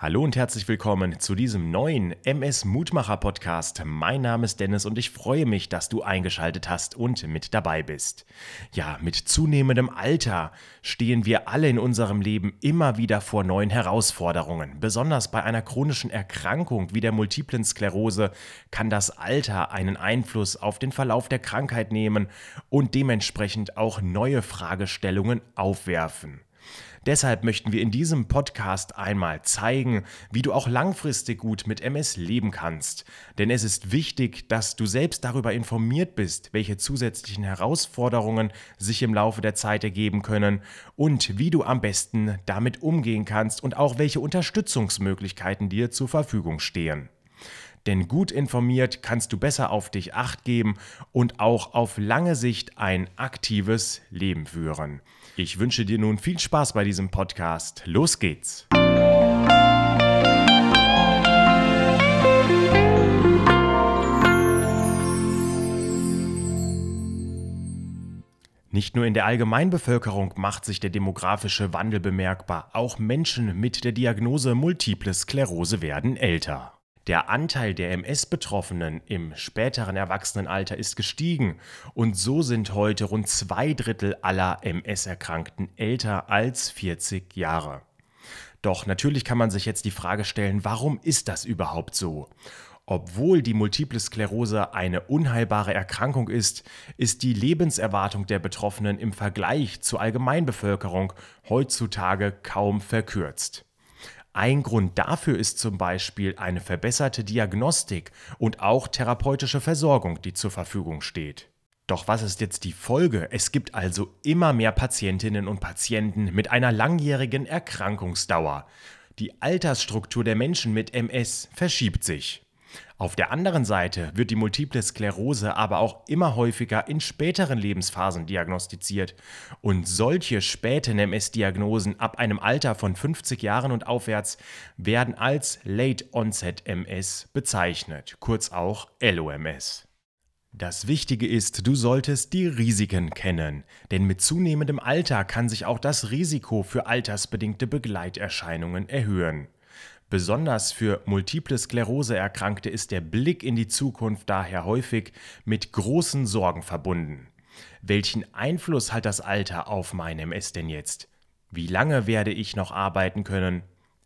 Hallo und herzlich willkommen zu diesem neuen MS Mutmacher Podcast. Mein Name ist Dennis und ich freue mich, dass du eingeschaltet hast und mit dabei bist. Ja, mit zunehmendem Alter stehen wir alle in unserem Leben immer wieder vor neuen Herausforderungen. Besonders bei einer chronischen Erkrankung wie der multiplen Sklerose kann das Alter einen Einfluss auf den Verlauf der Krankheit nehmen und dementsprechend auch neue Fragestellungen aufwerfen. Deshalb möchten wir in diesem Podcast einmal zeigen, wie du auch langfristig gut mit MS leben kannst. Denn es ist wichtig, dass du selbst darüber informiert bist, welche zusätzlichen Herausforderungen sich im Laufe der Zeit ergeben können und wie du am besten damit umgehen kannst und auch welche Unterstützungsmöglichkeiten dir zur Verfügung stehen. Denn gut informiert kannst du besser auf dich acht geben und auch auf lange Sicht ein aktives Leben führen. Ich wünsche dir nun viel Spaß bei diesem Podcast. Los geht's! Nicht nur in der Allgemeinbevölkerung macht sich der demografische Wandel bemerkbar, auch Menschen mit der Diagnose Multiple Sklerose werden älter. Der Anteil der MS-Betroffenen im späteren Erwachsenenalter ist gestiegen und so sind heute rund zwei Drittel aller MS-Erkrankten älter als 40 Jahre. Doch natürlich kann man sich jetzt die Frage stellen, warum ist das überhaupt so? Obwohl die Multiple Sklerose eine unheilbare Erkrankung ist, ist die Lebenserwartung der Betroffenen im Vergleich zur Allgemeinbevölkerung heutzutage kaum verkürzt. Ein Grund dafür ist zum Beispiel eine verbesserte Diagnostik und auch therapeutische Versorgung, die zur Verfügung steht. Doch was ist jetzt die Folge? Es gibt also immer mehr Patientinnen und Patienten mit einer langjährigen Erkrankungsdauer. Die Altersstruktur der Menschen mit MS verschiebt sich. Auf der anderen Seite wird die multiple Sklerose aber auch immer häufiger in späteren Lebensphasen diagnostiziert. Und solche späten MS-Diagnosen ab einem Alter von 50 Jahren und aufwärts werden als Late Onset MS bezeichnet, kurz auch LOMS. Das Wichtige ist, du solltest die Risiken kennen, denn mit zunehmendem Alter kann sich auch das Risiko für altersbedingte Begleiterscheinungen erhöhen. Besonders für multiple Sklerose-Erkrankte ist der Blick in die Zukunft daher häufig mit großen Sorgen verbunden. Welchen Einfluss hat das Alter auf mein MS denn jetzt? Wie lange werde ich noch arbeiten können?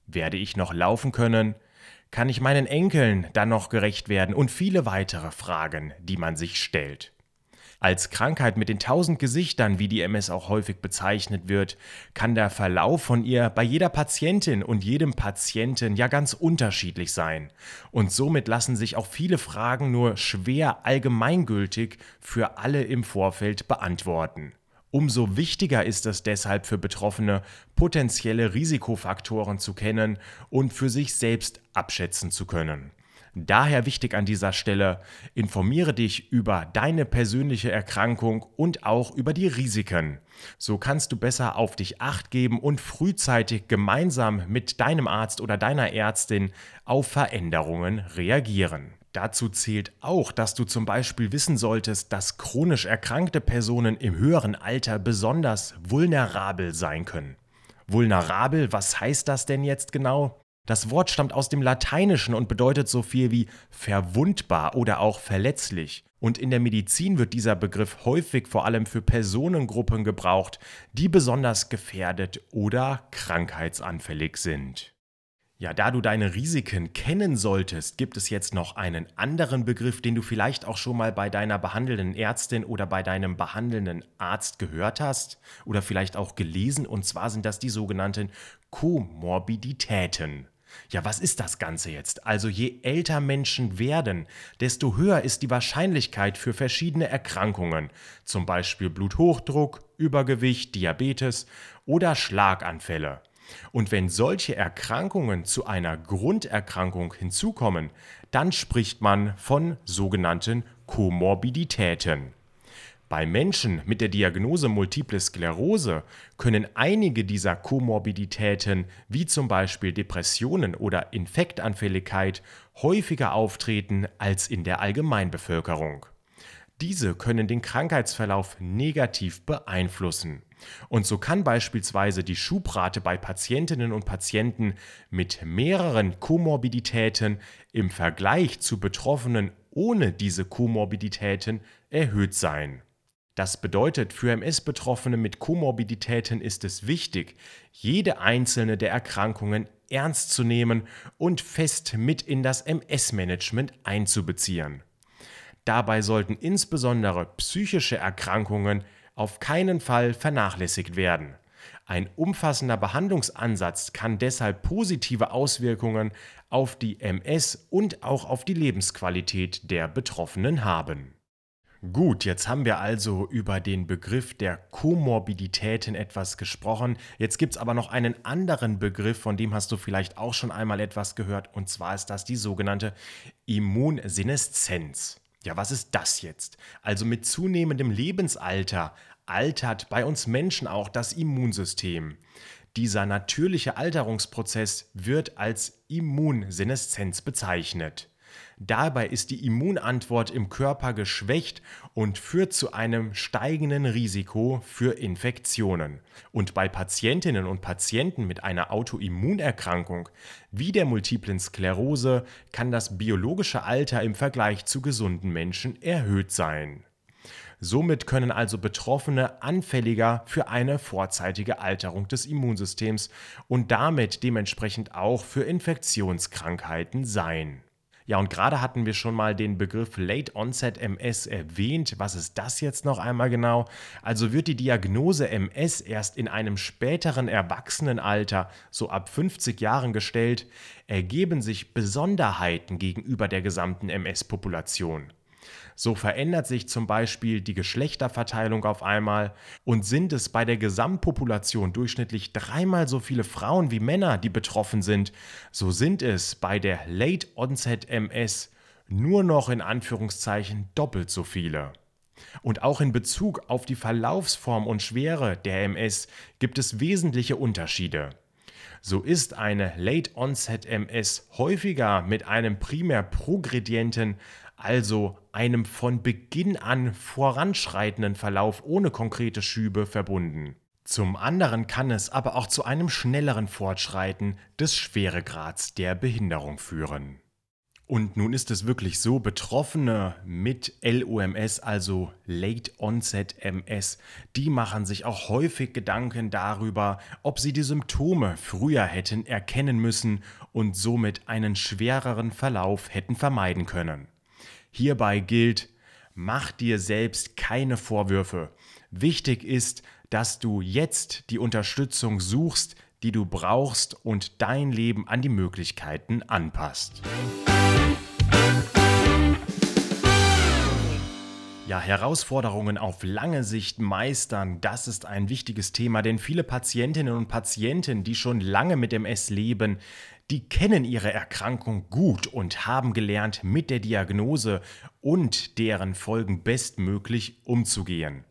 Werde ich noch laufen können? Kann ich meinen Enkeln dann noch gerecht werden? Und viele weitere Fragen, die man sich stellt. Als Krankheit mit den tausend Gesichtern, wie die MS auch häufig bezeichnet wird, kann der Verlauf von ihr bei jeder Patientin und jedem Patienten ja ganz unterschiedlich sein. Und somit lassen sich auch viele Fragen nur schwer allgemeingültig für alle im Vorfeld beantworten. Umso wichtiger ist es deshalb für Betroffene, potenzielle Risikofaktoren zu kennen und für sich selbst abschätzen zu können. Daher wichtig an dieser Stelle, informiere dich über deine persönliche Erkrankung und auch über die Risiken. So kannst du besser auf dich acht geben und frühzeitig gemeinsam mit deinem Arzt oder deiner Ärztin auf Veränderungen reagieren. Dazu zählt auch, dass du zum Beispiel wissen solltest, dass chronisch erkrankte Personen im höheren Alter besonders vulnerabel sein können. Vulnerabel, was heißt das denn jetzt genau? Das Wort stammt aus dem Lateinischen und bedeutet so viel wie verwundbar oder auch verletzlich. Und in der Medizin wird dieser Begriff häufig vor allem für Personengruppen gebraucht, die besonders gefährdet oder krankheitsanfällig sind. Ja, da du deine Risiken kennen solltest, gibt es jetzt noch einen anderen Begriff, den du vielleicht auch schon mal bei deiner behandelnden Ärztin oder bei deinem behandelnden Arzt gehört hast oder vielleicht auch gelesen, und zwar sind das die sogenannten Komorbiditäten. Ja, was ist das Ganze jetzt? Also je älter Menschen werden, desto höher ist die Wahrscheinlichkeit für verschiedene Erkrankungen, zum Beispiel Bluthochdruck, Übergewicht, Diabetes oder Schlaganfälle. Und wenn solche Erkrankungen zu einer Grunderkrankung hinzukommen, dann spricht man von sogenannten Komorbiditäten. Bei Menschen mit der Diagnose Multiple Sklerose können einige dieser Komorbiditäten, wie zum Beispiel Depressionen oder Infektanfälligkeit, häufiger auftreten als in der Allgemeinbevölkerung. Diese können den Krankheitsverlauf negativ beeinflussen. Und so kann beispielsweise die Schubrate bei Patientinnen und Patienten mit mehreren Komorbiditäten im Vergleich zu Betroffenen ohne diese Komorbiditäten erhöht sein. Das bedeutet, für MS-Betroffene mit Komorbiditäten ist es wichtig, jede einzelne der Erkrankungen ernst zu nehmen und fest mit in das MS-Management einzubeziehen. Dabei sollten insbesondere psychische Erkrankungen auf keinen Fall vernachlässigt werden. Ein umfassender Behandlungsansatz kann deshalb positive Auswirkungen auf die MS und auch auf die Lebensqualität der Betroffenen haben. Gut, jetzt haben wir also über den Begriff der Komorbiditäten etwas gesprochen. Jetzt gibt es aber noch einen anderen Begriff, von dem hast du vielleicht auch schon einmal etwas gehört, und zwar ist das die sogenannte Immunseneszenz. Ja, was ist das jetzt? Also mit zunehmendem Lebensalter altert bei uns Menschen auch das Immunsystem. Dieser natürliche Alterungsprozess wird als Immunseneszenz bezeichnet. Dabei ist die Immunantwort im Körper geschwächt und führt zu einem steigenden Risiko für Infektionen. Und bei Patientinnen und Patienten mit einer Autoimmunerkrankung wie der multiplen Sklerose kann das biologische Alter im Vergleich zu gesunden Menschen erhöht sein. Somit können also Betroffene anfälliger für eine vorzeitige Alterung des Immunsystems und damit dementsprechend auch für Infektionskrankheiten sein. Ja, und gerade hatten wir schon mal den Begriff Late Onset MS erwähnt. Was ist das jetzt noch einmal genau? Also wird die Diagnose MS erst in einem späteren Erwachsenenalter, so ab 50 Jahren gestellt, ergeben sich Besonderheiten gegenüber der gesamten MS-Population. So verändert sich zum Beispiel die Geschlechterverteilung auf einmal und sind es bei der Gesamtpopulation durchschnittlich dreimal so viele Frauen wie Männer, die betroffen sind, so sind es bei der Late Onset MS nur noch in Anführungszeichen doppelt so viele. Und auch in Bezug auf die Verlaufsform und Schwere der MS gibt es wesentliche Unterschiede. So ist eine Late Onset MS häufiger mit einem primär progredienten also einem von Beginn an voranschreitenden Verlauf ohne konkrete Schübe verbunden. Zum anderen kann es aber auch zu einem schnelleren Fortschreiten des Schweregrads der Behinderung führen. Und nun ist es wirklich so, Betroffene mit LOMS, also Late Onset MS, die machen sich auch häufig Gedanken darüber, ob sie die Symptome früher hätten erkennen müssen und somit einen schwereren Verlauf hätten vermeiden können. Hierbei gilt, mach dir selbst keine Vorwürfe. Wichtig ist, dass du jetzt die Unterstützung suchst, die du brauchst und dein Leben an die Möglichkeiten anpasst. Ja, Herausforderungen auf lange Sicht meistern, das ist ein wichtiges Thema, denn viele Patientinnen und Patienten, die schon lange mit MS leben, die kennen ihre Erkrankung gut und haben gelernt, mit der Diagnose und deren Folgen bestmöglich umzugehen.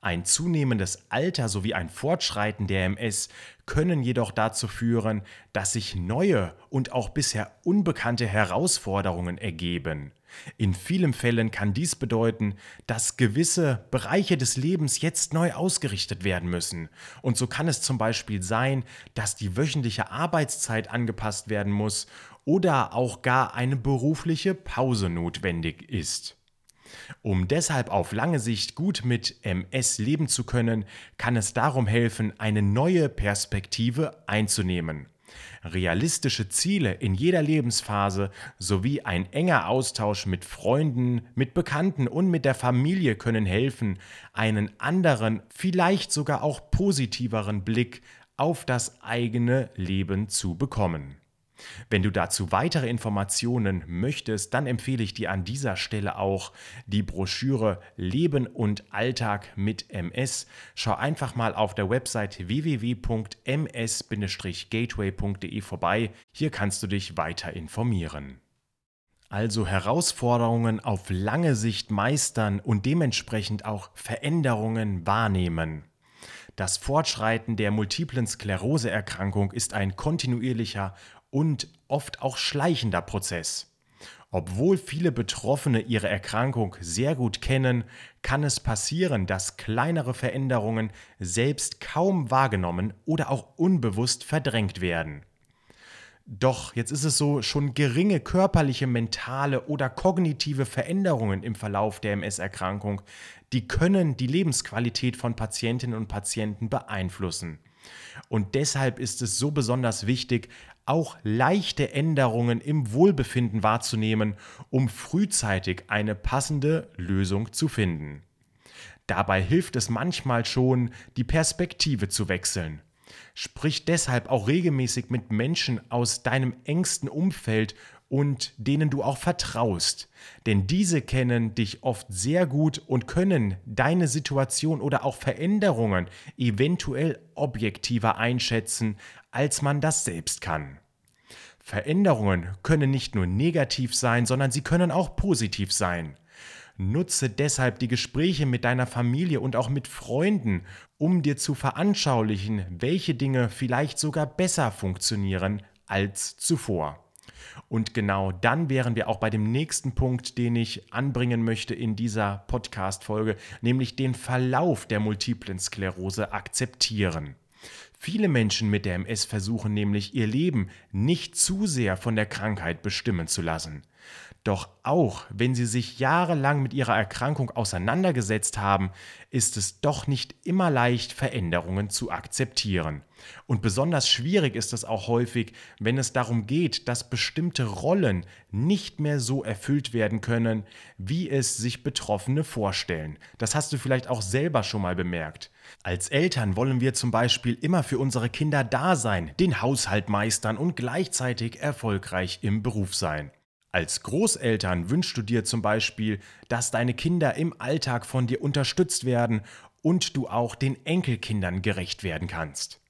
Ein zunehmendes Alter sowie ein Fortschreiten der MS können jedoch dazu führen, dass sich neue und auch bisher unbekannte Herausforderungen ergeben. In vielen Fällen kann dies bedeuten, dass gewisse Bereiche des Lebens jetzt neu ausgerichtet werden müssen. Und so kann es zum Beispiel sein, dass die wöchentliche Arbeitszeit angepasst werden muss oder auch gar eine berufliche Pause notwendig ist. Um deshalb auf lange Sicht gut mit MS leben zu können, kann es darum helfen, eine neue Perspektive einzunehmen. Realistische Ziele in jeder Lebensphase sowie ein enger Austausch mit Freunden, mit Bekannten und mit der Familie können helfen, einen anderen, vielleicht sogar auch positiveren Blick auf das eigene Leben zu bekommen. Wenn du dazu weitere Informationen möchtest, dann empfehle ich dir an dieser Stelle auch die Broschüre Leben und Alltag mit MS. Schau einfach mal auf der Website www.ms-gateway.de vorbei. Hier kannst du dich weiter informieren. Also Herausforderungen auf lange Sicht meistern und dementsprechend auch Veränderungen wahrnehmen. Das Fortschreiten der multiplen Skleroseerkrankung ist ein kontinuierlicher und oft auch schleichender Prozess. Obwohl viele Betroffene ihre Erkrankung sehr gut kennen, kann es passieren, dass kleinere Veränderungen selbst kaum wahrgenommen oder auch unbewusst verdrängt werden. Doch jetzt ist es so, schon geringe körperliche, mentale oder kognitive Veränderungen im Verlauf der MS-Erkrankung, die können die Lebensqualität von Patientinnen und Patienten beeinflussen. Und deshalb ist es so besonders wichtig, auch leichte Änderungen im Wohlbefinden wahrzunehmen, um frühzeitig eine passende Lösung zu finden. Dabei hilft es manchmal schon, die Perspektive zu wechseln. Sprich deshalb auch regelmäßig mit Menschen aus deinem engsten Umfeld und denen du auch vertraust. Denn diese kennen dich oft sehr gut und können deine Situation oder auch Veränderungen eventuell objektiver einschätzen, als man das selbst kann. Veränderungen können nicht nur negativ sein, sondern sie können auch positiv sein. Nutze deshalb die Gespräche mit deiner Familie und auch mit Freunden, um dir zu veranschaulichen, welche Dinge vielleicht sogar besser funktionieren als zuvor. Und genau dann wären wir auch bei dem nächsten Punkt, den ich anbringen möchte in dieser Podcast-Folge, nämlich den Verlauf der multiplen Sklerose akzeptieren. Viele Menschen mit der MS versuchen nämlich ihr Leben nicht zu sehr von der Krankheit bestimmen zu lassen. Doch auch wenn sie sich jahrelang mit ihrer Erkrankung auseinandergesetzt haben, ist es doch nicht immer leicht, Veränderungen zu akzeptieren. Und besonders schwierig ist es auch häufig, wenn es darum geht, dass bestimmte Rollen nicht mehr so erfüllt werden können, wie es sich Betroffene vorstellen. Das hast du vielleicht auch selber schon mal bemerkt. Als Eltern wollen wir zum Beispiel immer für unsere Kinder da sein, den Haushalt meistern und gleichzeitig erfolgreich im Beruf sein. Als Großeltern wünschst du dir zum Beispiel, dass deine Kinder im Alltag von dir unterstützt werden und du auch den Enkelkindern gerecht werden kannst.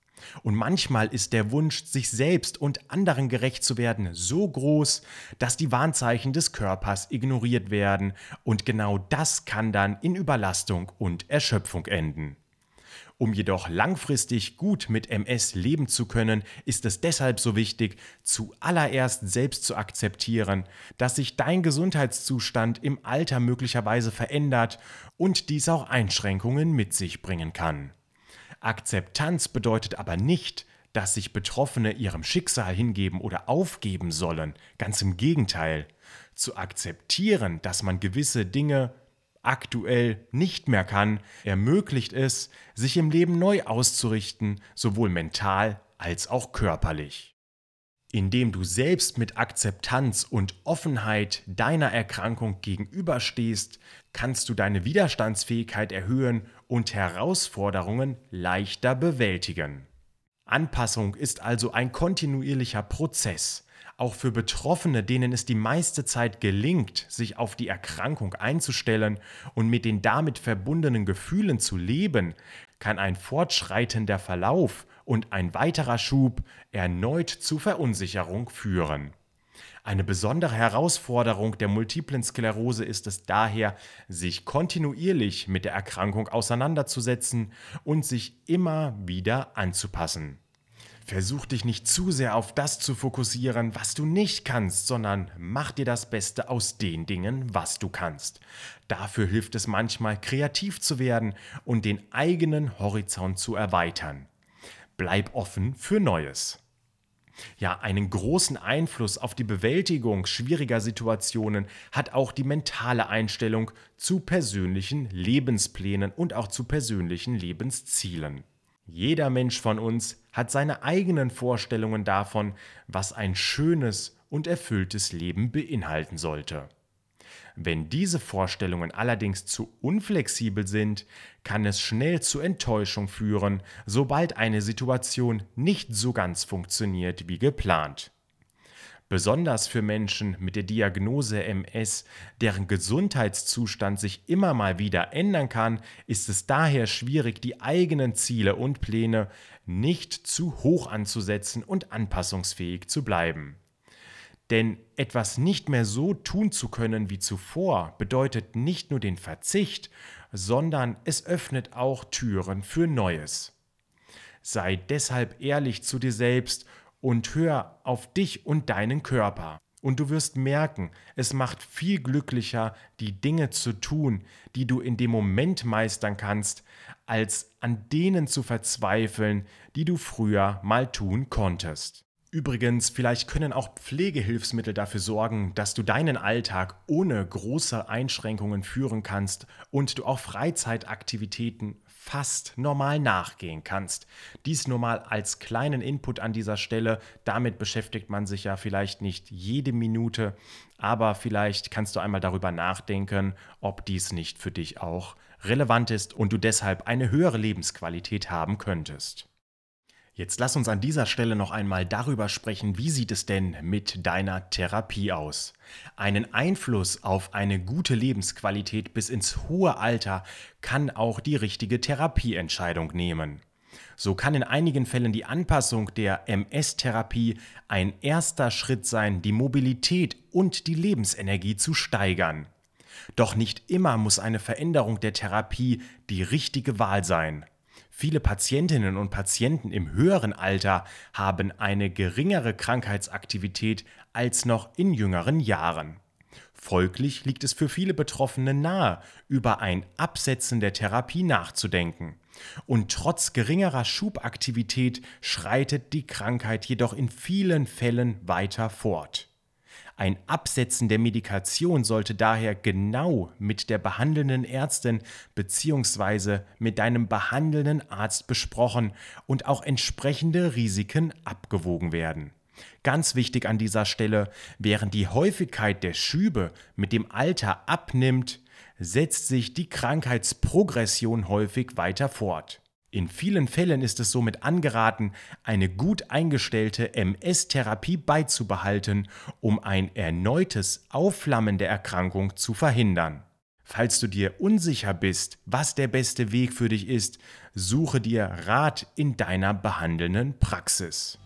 Und manchmal ist der Wunsch, sich selbst und anderen gerecht zu werden, so groß, dass die Warnzeichen des Körpers ignoriert werden und genau das kann dann in Überlastung und Erschöpfung enden. Um jedoch langfristig gut mit MS leben zu können, ist es deshalb so wichtig, zuallererst selbst zu akzeptieren, dass sich dein Gesundheitszustand im Alter möglicherweise verändert und dies auch Einschränkungen mit sich bringen kann. Akzeptanz bedeutet aber nicht, dass sich Betroffene ihrem Schicksal hingeben oder aufgeben sollen. Ganz im Gegenteil. Zu akzeptieren, dass man gewisse Dinge aktuell nicht mehr kann, ermöglicht es, sich im Leben neu auszurichten, sowohl mental als auch körperlich. Indem du selbst mit Akzeptanz und Offenheit deiner Erkrankung gegenüberstehst, kannst du deine Widerstandsfähigkeit erhöhen und Herausforderungen leichter bewältigen. Anpassung ist also ein kontinuierlicher Prozess. Auch für Betroffene, denen es die meiste Zeit gelingt, sich auf die Erkrankung einzustellen und mit den damit verbundenen Gefühlen zu leben, kann ein fortschreitender Verlauf und ein weiterer Schub erneut zu Verunsicherung führen. Eine besondere Herausforderung der multiplen Sklerose ist es daher, sich kontinuierlich mit der Erkrankung auseinanderzusetzen und sich immer wieder anzupassen. Versuch dich nicht zu sehr auf das zu fokussieren, was du nicht kannst, sondern mach dir das Beste aus den Dingen, was du kannst. Dafür hilft es manchmal, kreativ zu werden und den eigenen Horizont zu erweitern. Bleib offen für Neues. Ja, einen großen Einfluss auf die Bewältigung schwieriger Situationen hat auch die mentale Einstellung zu persönlichen Lebensplänen und auch zu persönlichen Lebenszielen. Jeder Mensch von uns hat seine eigenen Vorstellungen davon, was ein schönes und erfülltes Leben beinhalten sollte. Wenn diese Vorstellungen allerdings zu unflexibel sind, kann es schnell zu Enttäuschung führen, sobald eine Situation nicht so ganz funktioniert wie geplant. Besonders für Menschen mit der Diagnose MS, deren Gesundheitszustand sich immer mal wieder ändern kann, ist es daher schwierig, die eigenen Ziele und Pläne nicht zu hoch anzusetzen und anpassungsfähig zu bleiben. Denn etwas nicht mehr so tun zu können wie zuvor bedeutet nicht nur den Verzicht, sondern es öffnet auch Türen für Neues. Sei deshalb ehrlich zu dir selbst und hör auf dich und deinen Körper. Und du wirst merken, es macht viel glücklicher, die Dinge zu tun, die du in dem Moment meistern kannst, als an denen zu verzweifeln, die du früher mal tun konntest. Übrigens, vielleicht können auch Pflegehilfsmittel dafür sorgen, dass du deinen Alltag ohne große Einschränkungen führen kannst und du auch Freizeitaktivitäten fast normal nachgehen kannst. Dies nur mal als kleinen Input an dieser Stelle. Damit beschäftigt man sich ja vielleicht nicht jede Minute, aber vielleicht kannst du einmal darüber nachdenken, ob dies nicht für dich auch relevant ist und du deshalb eine höhere Lebensqualität haben könntest. Jetzt lass uns an dieser Stelle noch einmal darüber sprechen, wie sieht es denn mit deiner Therapie aus? Einen Einfluss auf eine gute Lebensqualität bis ins hohe Alter kann auch die richtige Therapieentscheidung nehmen. So kann in einigen Fällen die Anpassung der MS-Therapie ein erster Schritt sein, die Mobilität und die Lebensenergie zu steigern. Doch nicht immer muss eine Veränderung der Therapie die richtige Wahl sein. Viele Patientinnen und Patienten im höheren Alter haben eine geringere Krankheitsaktivität als noch in jüngeren Jahren. Folglich liegt es für viele Betroffene nahe, über ein Absetzen der Therapie nachzudenken. Und trotz geringerer Schubaktivität schreitet die Krankheit jedoch in vielen Fällen weiter fort. Ein Absetzen der Medikation sollte daher genau mit der behandelnden Ärztin bzw. mit deinem behandelnden Arzt besprochen und auch entsprechende Risiken abgewogen werden. Ganz wichtig an dieser Stelle, während die Häufigkeit der Schübe mit dem Alter abnimmt, setzt sich die Krankheitsprogression häufig weiter fort. In vielen Fällen ist es somit angeraten, eine gut eingestellte MS-Therapie beizubehalten, um ein erneutes Aufflammen der Erkrankung zu verhindern. Falls du dir unsicher bist, was der beste Weg für dich ist, suche dir Rat in deiner behandelnden Praxis.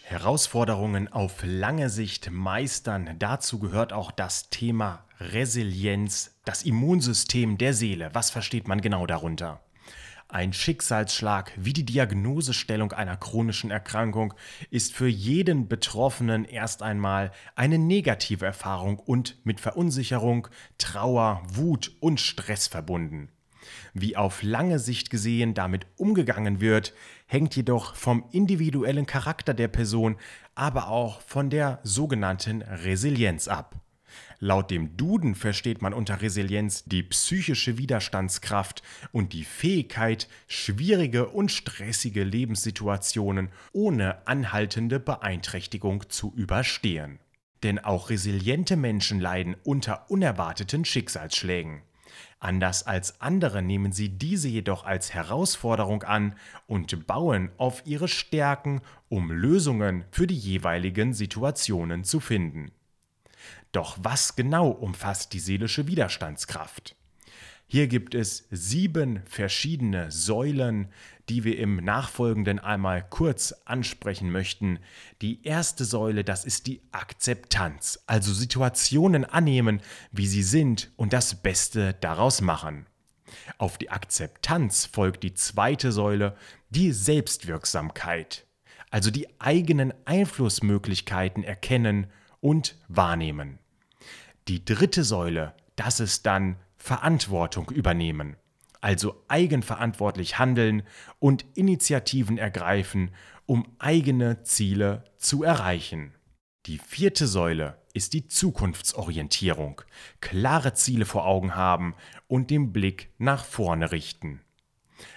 Herausforderungen auf lange Sicht meistern. Dazu gehört auch das Thema Resilienz, das Immunsystem der Seele. Was versteht man genau darunter? Ein Schicksalsschlag wie die Diagnosestellung einer chronischen Erkrankung ist für jeden Betroffenen erst einmal eine negative Erfahrung und mit Verunsicherung, Trauer, Wut und Stress verbunden. Wie auf lange Sicht gesehen damit umgegangen wird, hängt jedoch vom individuellen Charakter der Person, aber auch von der sogenannten Resilienz ab. Laut dem Duden versteht man unter Resilienz die psychische Widerstandskraft und die Fähigkeit, schwierige und stressige Lebenssituationen ohne anhaltende Beeinträchtigung zu überstehen. Denn auch resiliente Menschen leiden unter unerwarteten Schicksalsschlägen. Anders als andere nehmen sie diese jedoch als Herausforderung an und bauen auf ihre Stärken, um Lösungen für die jeweiligen Situationen zu finden. Doch was genau umfasst die seelische Widerstandskraft? Hier gibt es sieben verschiedene Säulen, die wir im Nachfolgenden einmal kurz ansprechen möchten. Die erste Säule, das ist die Akzeptanz, also Situationen annehmen, wie sie sind und das Beste daraus machen. Auf die Akzeptanz folgt die zweite Säule, die Selbstwirksamkeit, also die eigenen Einflussmöglichkeiten erkennen und wahrnehmen. Die dritte Säule, das ist dann Verantwortung übernehmen, also eigenverantwortlich handeln und Initiativen ergreifen, um eigene Ziele zu erreichen. Die vierte Säule ist die Zukunftsorientierung, klare Ziele vor Augen haben und den Blick nach vorne richten.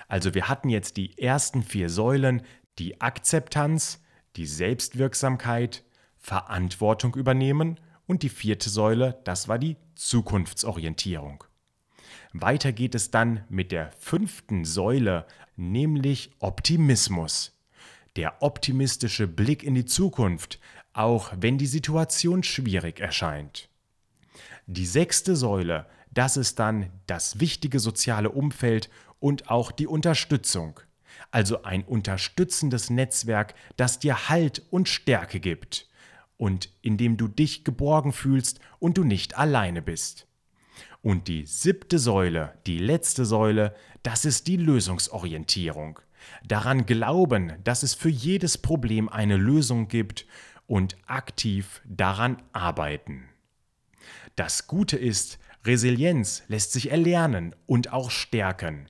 Also wir hatten jetzt die ersten vier Säulen, die Akzeptanz, die Selbstwirksamkeit, Verantwortung übernehmen und die vierte Säule, das war die Zukunftsorientierung. Weiter geht es dann mit der fünften Säule, nämlich Optimismus. Der optimistische Blick in die Zukunft, auch wenn die Situation schwierig erscheint. Die sechste Säule, das ist dann das wichtige soziale Umfeld und auch die Unterstützung. Also ein unterstützendes Netzwerk, das dir Halt und Stärke gibt und in dem du dich geborgen fühlst und du nicht alleine bist. Und die siebte Säule, die letzte Säule, das ist die Lösungsorientierung. daran glauben, dass es für jedes Problem eine Lösung gibt und aktiv daran arbeiten. Das Gute ist, Resilienz lässt sich erlernen und auch stärken.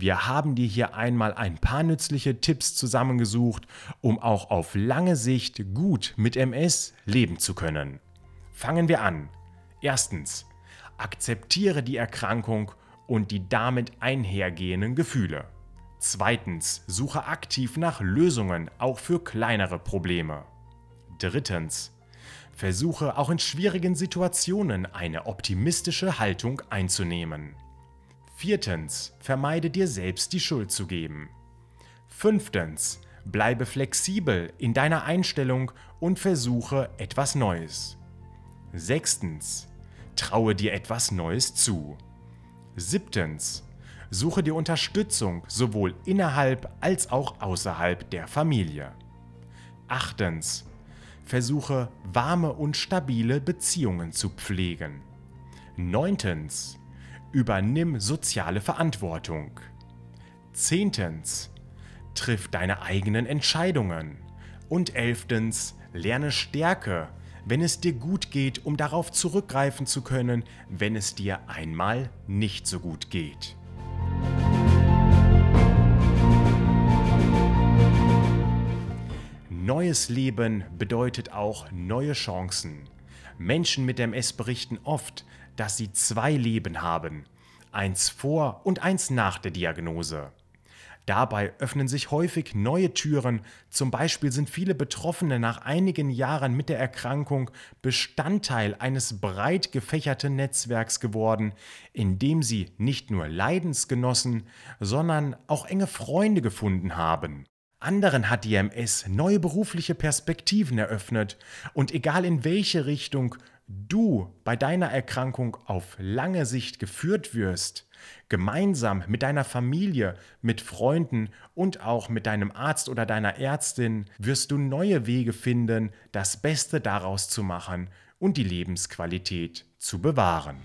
Wir haben dir hier einmal ein paar nützliche Tipps zusammengesucht, um auch auf lange Sicht gut mit MS leben zu können. Fangen wir an. Erstens, akzeptiere die Erkrankung und die damit einhergehenden Gefühle. Zweitens, suche aktiv nach Lösungen, auch für kleinere Probleme. Drittens, versuche auch in schwierigen Situationen eine optimistische Haltung einzunehmen. Viertens, vermeide dir selbst die Schuld zu geben. Fünftens, bleibe flexibel in deiner Einstellung und versuche etwas Neues. Sechstens, traue dir etwas Neues zu. Siebtens, suche dir Unterstützung sowohl innerhalb als auch außerhalb der Familie. Achtens, versuche warme und stabile Beziehungen zu pflegen. Neuntens, übernimm soziale Verantwortung. Zehntens, triff deine eigenen Entscheidungen. Und elftens, lerne Stärke, wenn es dir gut geht, um darauf zurückgreifen zu können, wenn es dir einmal nicht so gut geht. Neues Leben bedeutet auch neue Chancen. Menschen mit MS berichten oft, dass sie zwei Leben haben, eins vor und eins nach der Diagnose. Dabei öffnen sich häufig neue Türen, zum Beispiel sind viele Betroffene nach einigen Jahren mit der Erkrankung Bestandteil eines breit gefächerten Netzwerks geworden, in dem sie nicht nur Leidensgenossen, sondern auch enge Freunde gefunden haben. Anderen hat die MS neue berufliche Perspektiven eröffnet und egal in welche Richtung du bei deiner Erkrankung auf lange Sicht geführt wirst, gemeinsam mit deiner Familie, mit Freunden und auch mit deinem Arzt oder deiner Ärztin wirst du neue Wege finden, das Beste daraus zu machen und die Lebensqualität zu bewahren.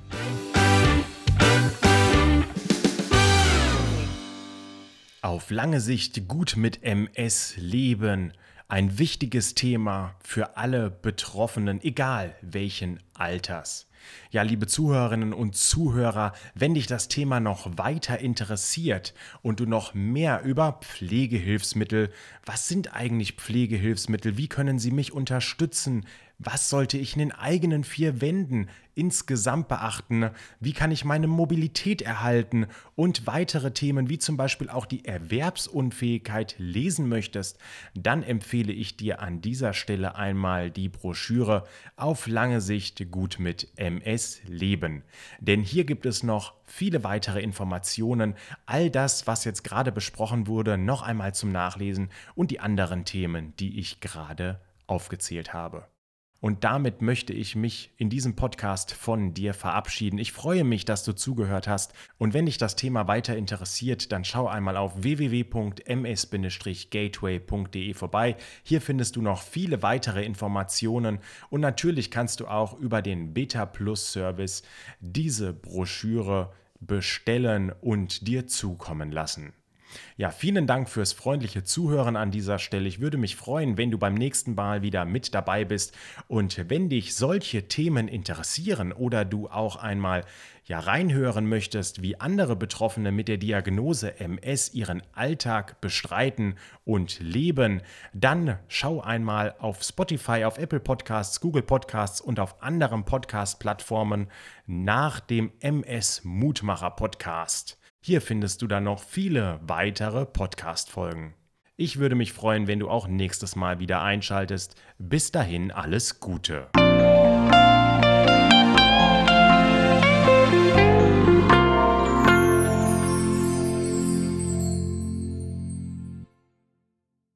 Auf lange Sicht gut mit MS leben. Ein wichtiges Thema für alle Betroffenen, egal welchen Alters. Ja, liebe Zuhörerinnen und Zuhörer, wenn dich das Thema noch weiter interessiert und du noch mehr über Pflegehilfsmittel, was sind eigentlich Pflegehilfsmittel, wie können sie mich unterstützen, was sollte ich in den eigenen vier Wänden insgesamt beachten? Wie kann ich meine Mobilität erhalten? Und weitere Themen, wie zum Beispiel auch die Erwerbsunfähigkeit lesen möchtest, dann empfehle ich dir an dieser Stelle einmal die Broschüre Auf lange Sicht gut mit MS leben. Denn hier gibt es noch viele weitere Informationen, all das, was jetzt gerade besprochen wurde, noch einmal zum Nachlesen und die anderen Themen, die ich gerade aufgezählt habe. Und damit möchte ich mich in diesem Podcast von dir verabschieden. Ich freue mich, dass du zugehört hast. Und wenn dich das Thema weiter interessiert, dann schau einmal auf www.ms-gateway.de vorbei. Hier findest du noch viele weitere Informationen. Und natürlich kannst du auch über den Beta Plus Service diese Broschüre bestellen und dir zukommen lassen. Ja, vielen Dank fürs freundliche Zuhören an dieser Stelle. Ich würde mich freuen, wenn du beim nächsten Mal wieder mit dabei bist. Und wenn dich solche Themen interessieren oder du auch einmal ja reinhören möchtest, wie andere Betroffene mit der Diagnose MS ihren Alltag bestreiten und leben, dann schau einmal auf Spotify, auf Apple Podcasts, Google Podcasts und auf anderen Podcast-Plattformen nach dem MS Mutmacher Podcast. Hier findest du dann noch viele weitere Podcast-Folgen. Ich würde mich freuen, wenn du auch nächstes Mal wieder einschaltest. Bis dahin alles Gute.